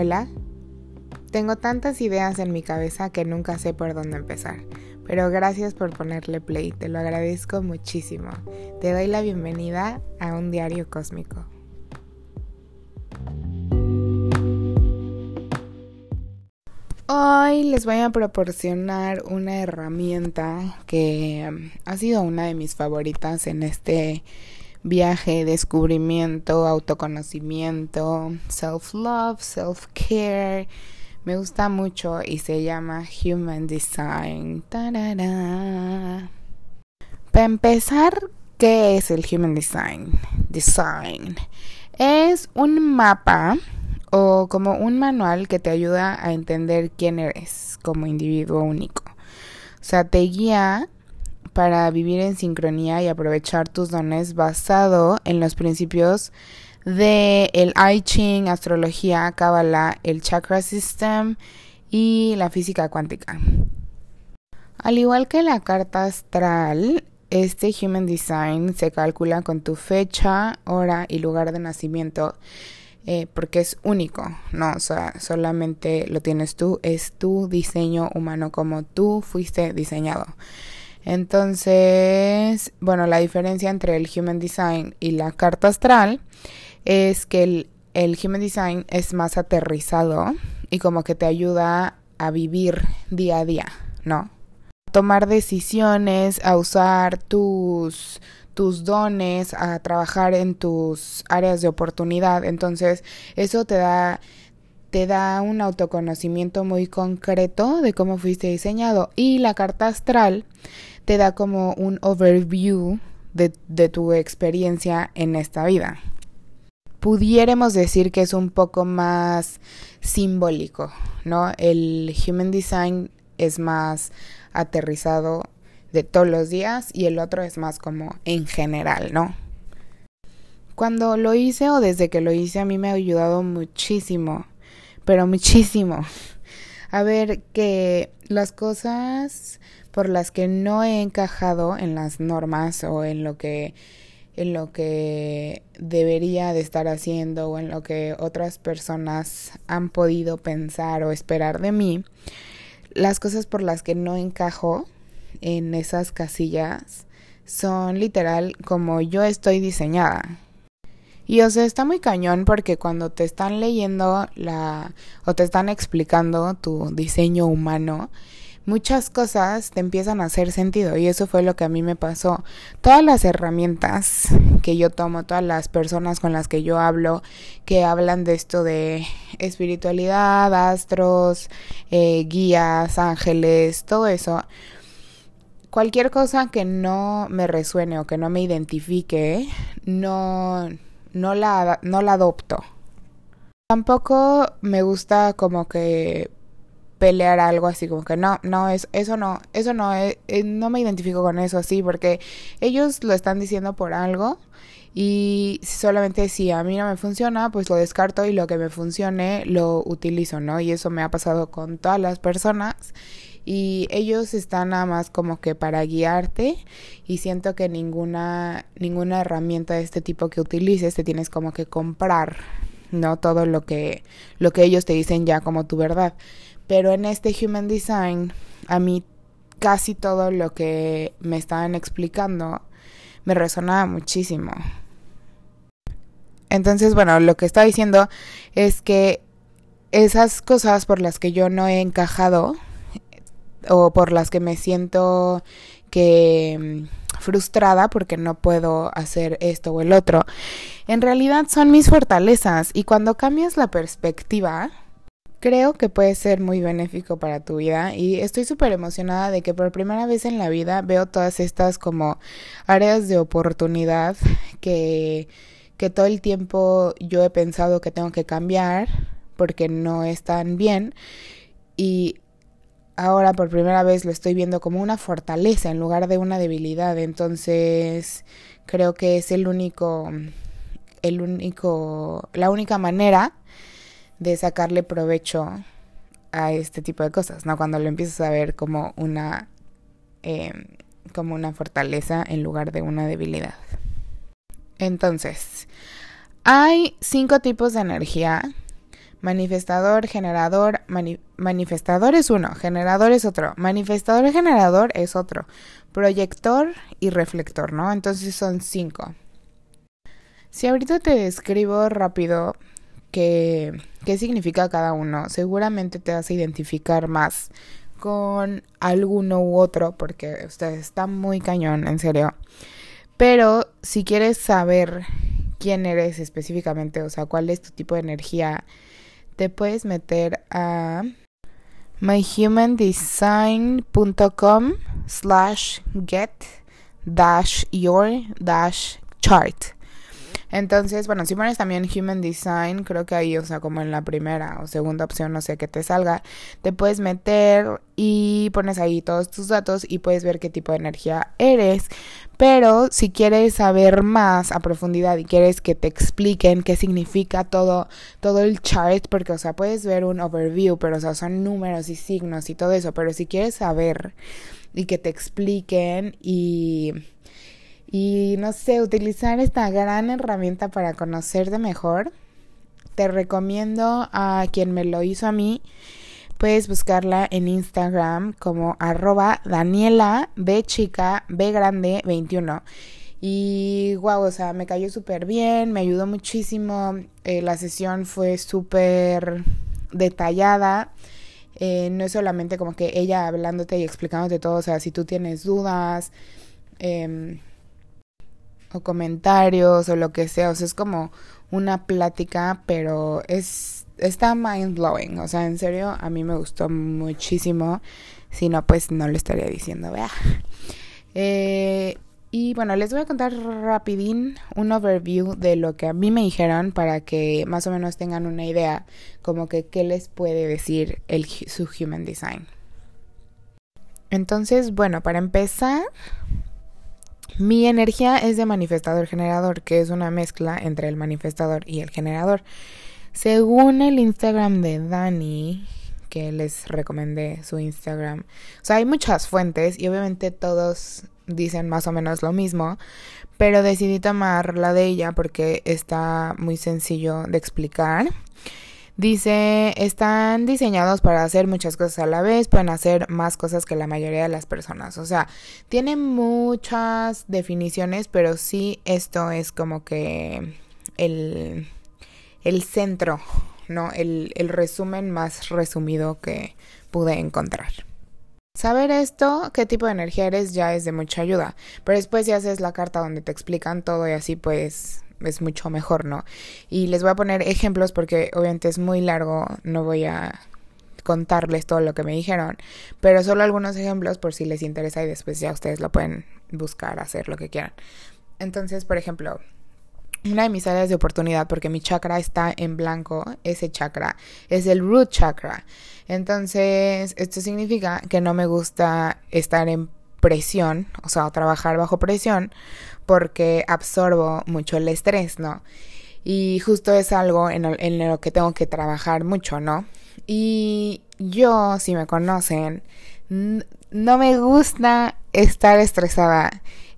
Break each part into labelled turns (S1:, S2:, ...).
S1: Hola. Tengo tantas ideas en mi cabeza que nunca sé por dónde empezar, pero gracias por ponerle play, te lo agradezco muchísimo. Te doy la bienvenida a un diario cósmico. Hoy les voy a proporcionar una herramienta que um, ha sido una de mis favoritas en este viaje, descubrimiento, autoconocimiento, self-love, self-care. Me gusta mucho y se llama Human Design. Para empezar, ¿qué es el Human Design? Design. Es un mapa o como un manual que te ayuda a entender quién eres como individuo único. O sea, te guía para vivir en sincronía y aprovechar tus dones basado en los principios de el I Ching, astrología, Kabbalah, el chakra system y la física cuántica. Al igual que la carta astral, este Human Design se calcula con tu fecha, hora y lugar de nacimiento eh, porque es único, ¿no? Solamente lo tienes tú, es tu diseño humano como tú fuiste diseñado. Entonces, bueno, la diferencia entre el Human Design y la carta astral es que el, Human Design es más aterrizado y como que te ayuda a vivir día a día, ¿no? A tomar decisiones, a usar tus tus dones, a trabajar en tus áreas de oportunidad. Entonces, eso te da te da un autoconocimiento muy concreto de cómo fuiste diseñado y la carta astral te da como un overview de, tu experiencia en esta vida. Pudiéramos decir que es un poco más simbólico, ¿no? El Human Design es más aterrizado de todos los días y el otro es más como en general, ¿no? Cuando lo hice o desde que lo hice a mí me ha ayudado muchísimo, pero muchísimo. A ver que las cosas por las que no he encajado en las normas o en lo que en lo que debería de estar haciendo o en lo que otras personas han podido pensar o esperar de mí, las cosas por las que no encajo en esas casillas son literal como yo estoy diseñada. Y o sea, está muy cañón porque cuando te están leyendo la o te están explicando tu diseño humano, muchas cosas te empiezan a hacer sentido y eso fue lo que a mí me pasó. Todas las herramientas que yo tomo, todas las personas con las que yo hablo, que hablan de esto de espiritualidad, astros, eh, guías, ángeles, todo eso, cualquier cosa que no me resuene o que no me identifique, no, no, la, no la adopto. Tampoco me gusta como que pelear algo así como que no, no, es, eso no, eso no, eh, eh, no me identifico con eso así porque ellos lo están diciendo por algo y solamente si a mí no me funciona, pues lo descarto y lo que me funcione lo utilizo, ¿no? Y eso me ha pasado con todas las personas y ellos están nada más como que para guiarte y siento que ninguna ninguna herramienta de este tipo que utilices te tienes como que comprar no todo lo que lo que ellos te dicen ya como tu verdad. Pero en este human design a mí casi todo lo que me estaban explicando me resonaba muchísimo. Entonces bueno lo que está diciendo es que esas cosas por las que yo no he encajado o por las que me siento que mm, frustrada porque no puedo hacer esto o el otro, en realidad son mis fortalezas. Y cuando cambias la perspectiva, creo que puede ser muy benéfico para tu vida. Y estoy súper emocionada de que por primera vez en la vida veo todas estas como áreas de oportunidad que, que todo el tiempo yo he pensado que tengo que cambiar porque no están bien. Y ahora por primera vez lo estoy viendo como una fortaleza en lugar de una debilidad. Entonces creo que es el único, el único, la única manera de sacarle provecho a este tipo de cosas, ¿no? Cuando lo empiezas a ver como una, em, como una fortaleza en lugar de una debilidad. Entonces, hay cinco tipos de energía Manifestador, generador, manifestador es uno, generador es otro, manifestador generador es otro, proyector y reflector, ¿no? Entonces son cinco. Si ahorita te describo rápido qué, qué significa cada uno, seguramente te vas a identificar más con alguno u otro, porque usted está muy cañón, en serio. Pero si quieres saber quién eres específicamente, o sea, cuál es tu tipo de energía, te puedes meter a myhumandesign.com slash get dash your dash chart. Entonces, bueno, si pones también Human Design, creo que ahí, o sea, como en la primera o segunda opción, no sé qué te salga, te puedes meter y pones ahí todos tus datos y puedes ver qué tipo de energía eres. Pero si quieres saber más a profundidad y quieres que te expliquen qué significa todo, todo el chart, porque, o sea, puedes ver un overview, pero, o sea, son números y signos y todo eso, pero si quieres saber y que te expliquen y y no sé, utilizar esta gran herramienta para conocerte mejor, te recomiendo a quien me lo hizo a mí, puedes buscarla en Instagram como arroba Daniela B chica B grande 21. Y wow, o sea, me cayó súper bien, me ayudó muchísimo, eh, la sesión fue súper detallada. Eh, no es solamente como que ella hablándote y explicándote todo, o sea, si tú tienes dudas, eh, o comentarios o lo que sea, o sea, es como una plática, pero es está mind blowing, o sea, en serio a mí me gustó muchísimo, si no pues no lo estaría diciendo, vea. Eh, y bueno, les voy a contar rapidín un overview de lo que a mí me dijeron para que más o menos tengan una idea como que qué les puede decir el, su Human Design. Entonces, bueno, para empezar, mi energía es de manifestador generador, que es una mezcla entre el manifestador y el generador. Según el Instagram de Dani, que les recomendé su Instagram, o sea, hay muchas fuentes y obviamente todos dicen más o menos lo mismo, pero decidí tomar la de ella porque está muy sencillo de explicar. Dice, están diseñados para hacer muchas cosas a la vez, pueden hacer más cosas que la mayoría de las personas. O sea, tiene muchas definiciones, pero sí esto es como que el, el centro, ¿no? El, el resumen más resumido que pude encontrar. Saber esto, qué tipo de energía eres, ya es de mucha ayuda. Pero después ya haces la carta donde te explican todo y así pues es mucho mejor, ¿no? Y les voy a poner ejemplos porque obviamente es muy largo, no voy a contarles todo lo que me dijeron, pero solo algunos ejemplos por si les interesa y después ya ustedes lo pueden buscar, hacer lo que quieran. Entonces, por ejemplo, una de mis áreas de oportunidad, porque mi chakra está en blanco, ese chakra es el root chakra. Entonces, esto significa que no me gusta estar en presión, o sea, trabajar bajo presión, porque absorbo mucho el estrés, ¿no? Y justo es algo en, lo que tengo que trabajar mucho, ¿no? Y yo, si me conocen, no me gusta estar estresada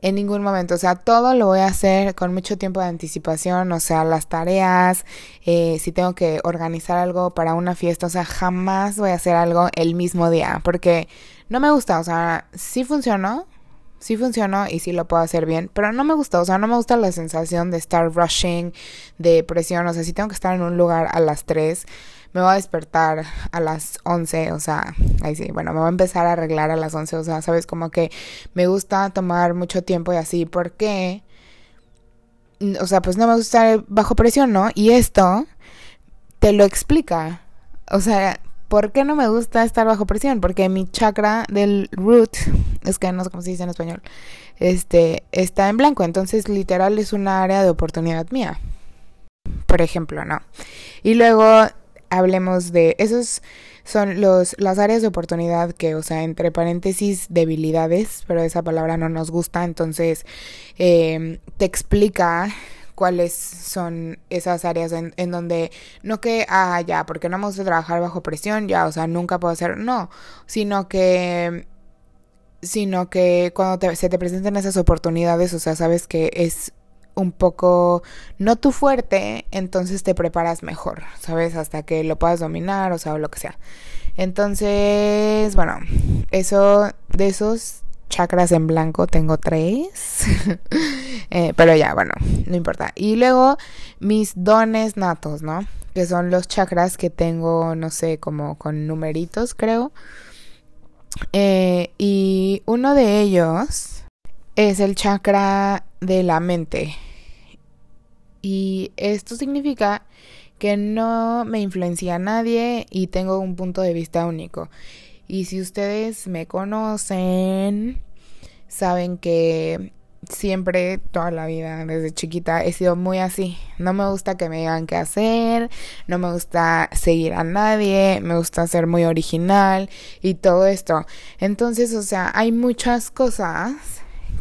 S1: en ningún momento. O sea, todo lo voy a hacer con mucho tiempo de anticipación. O sea, las tareas, eh, si tengo que organizar algo para una fiesta, o sea, jamás voy a hacer algo el mismo día. Porque no me gusta. O sea, sí funcionó, sí funcionó y sí lo puedo hacer bien, pero no me gusta, o sea, no me gusta la sensación de estar rushing, de presión, o sea, si tengo que estar en un lugar a las 3, me voy a despertar a las 11, o sea, ahí sí, bueno, me voy a empezar a arreglar a las 11, o sea, sabes, como que me gusta tomar mucho tiempo y así, porque, o sea, pues no me gusta estar bajo presión, ¿no? Y esto te lo explica, o sea, ¿Por qué no me gusta estar bajo presión? Porque mi chakra del root, es que no sé cómo se dice en español, este, está en blanco. Entonces, literal, es una área de oportunidad mía. Por ejemplo, ¿no? Y luego hablemos de. Esos son los, las áreas de oportunidad que, o sea, entre paréntesis, debilidades, pero esa palabra no nos gusta. Entonces, eh, te explica cuáles son esas áreas en, en, donde no que, ah, ya, porque no vamos a trabajar bajo presión, ya, o sea, nunca puedo hacer, no, sino que, sino que cuando se te presentan esas oportunidades, o sea, sabes que es un poco no tu fuerte, entonces te preparas mejor, ¿sabes? Hasta que lo puedas dominar, o sea, o lo que sea. Entonces, bueno, eso de esos chakras en blanco tengo tres. Eh, pero ya, bueno, no importa. Y luego mis dones natos, ¿no? Que son los chakras que tengo, no sé, como con numeritos, creo. Eh, y uno de ellos es el chakra de la mente. Y esto significa que no me influencia a nadie y tengo un punto de vista único. Y si ustedes me conocen, saben que siempre, toda la vida, desde chiquita, he sido muy así. No me gusta que me digan qué hacer, no me gusta seguir a nadie, me gusta ser muy original y todo esto. Entonces, o sea, hay muchas cosas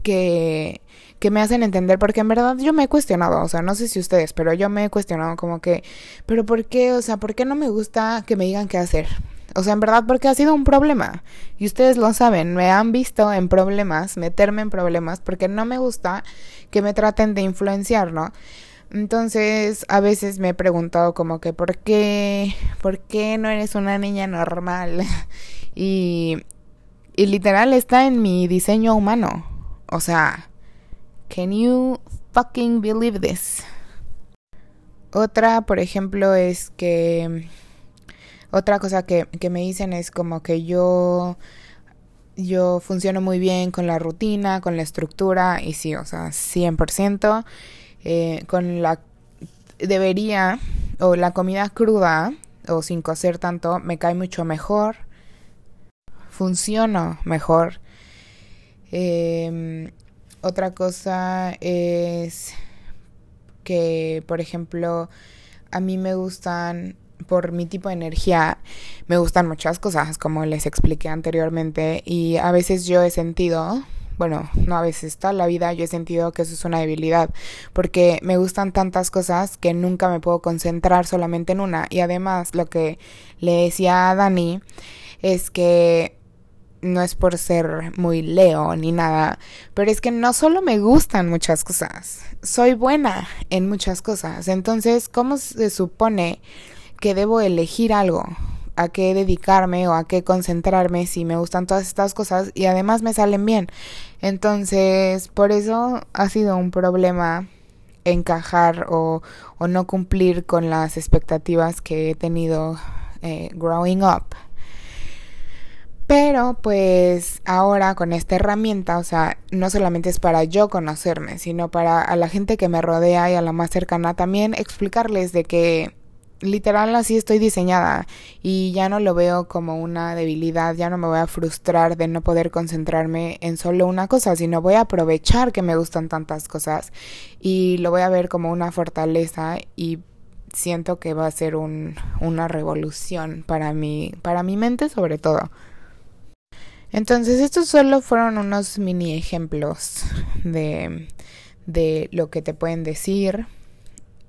S1: que que me hacen entender, porque en verdad yo me he cuestionado, o sea, no sé si ustedes, pero yo me he cuestionado como que, pero ¿por qué? O sea, ¿por qué no me gusta que me digan qué hacer? O sea, en verdad, porque ha sido un problema. Y ustedes lo saben, me han visto en problemas, meterme en problemas, porque no me gusta que me traten de influenciar, ¿no? Entonces, a veces me he preguntado como que, ¿por qué? ¿Por qué no eres una niña normal? y, y literal está en mi diseño humano. O sea, can you fucking believe this? Otra, por ejemplo, es que otra cosa que, me dicen es como que yo yo funciono muy bien con la rutina, con la estructura y sí, o sea, 100%. Eh, con la debería o la comida cruda o sin cocer tanto me cae mucho mejor. Funciono mejor. Em, otra cosa es que, por ejemplo, a mí me gustan por mi tipo de energía me gustan muchas cosas, como les expliqué anteriormente, y a veces yo he sentido, bueno, no a veces, toda la vida yo he sentido que eso es una debilidad, porque me gustan tantas cosas que nunca me puedo concentrar solamente en una, y además lo que le decía a Dani es que no es por ser muy leo ni nada, pero es que no solo me gustan muchas cosas, soy buena en muchas cosas. Entonces, ¿cómo se supone que debo elegir algo, a qué dedicarme o a qué concentrarme si me gustan todas estas cosas y además me salen bien. Entonces, por eso ha sido un problema encajar o, o no cumplir con las expectativas que he tenido eh, growing up. Pero pues ahora con esta herramienta, o sea, no solamente es para yo conocerme, sino para a la gente que me rodea y a la más cercana también explicarles de que literal así estoy diseñada y ya no lo veo como una debilidad, ya no me voy a frustrar de no poder concentrarme en solo una cosa, sino voy a aprovechar que me gustan tantas cosas y lo voy a ver como una fortaleza y siento que va a ser un, una revolución para mí, para mi mente sobre todo. Entonces estos solo fueron unos mini ejemplos de, de lo que te pueden decir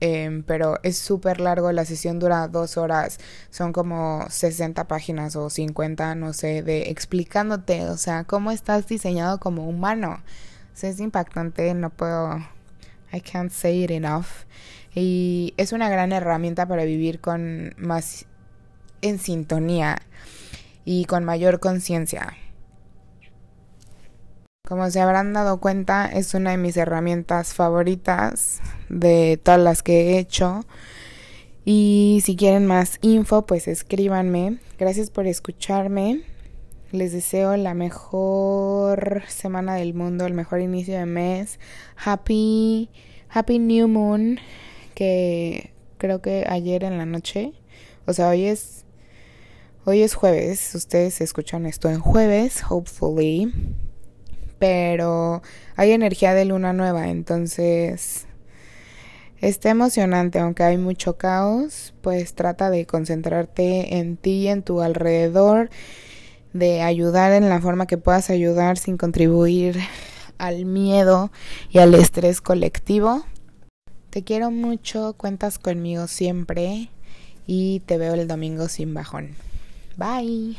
S1: Em, pero es súper largo, la sesión dura dos horas, son como 60 páginas o 50, no sé, de explicándote, o sea, cómo estás diseñado como humano. Es impactante, no puedo, I can't say it enough. Y es una gran herramienta para vivir con más en sintonía y con mayor conciencia. Como se habrán dado cuenta, es una de mis herramientas favoritas de todas las que he hecho. Y si quieren más info, pues escríbanme. Gracias por escucharme. Les deseo la mejor semana del mundo, el mejor inicio de mes. Happy, happy New Moon, que creo que ayer en la noche, o sea, hoy es, hoy es jueves. Ustedes escuchan esto en jueves, hopefully pero hay energía de luna nueva, entonces está emocionante, aunque hay mucho caos, pues trata de concentrarte en ti en tu alrededor, de ayudar en la forma que puedas ayudar sin contribuir al miedo y al estrés colectivo. Te quiero mucho, cuentas conmigo siempre y te veo el domingo sin bajón. Bye.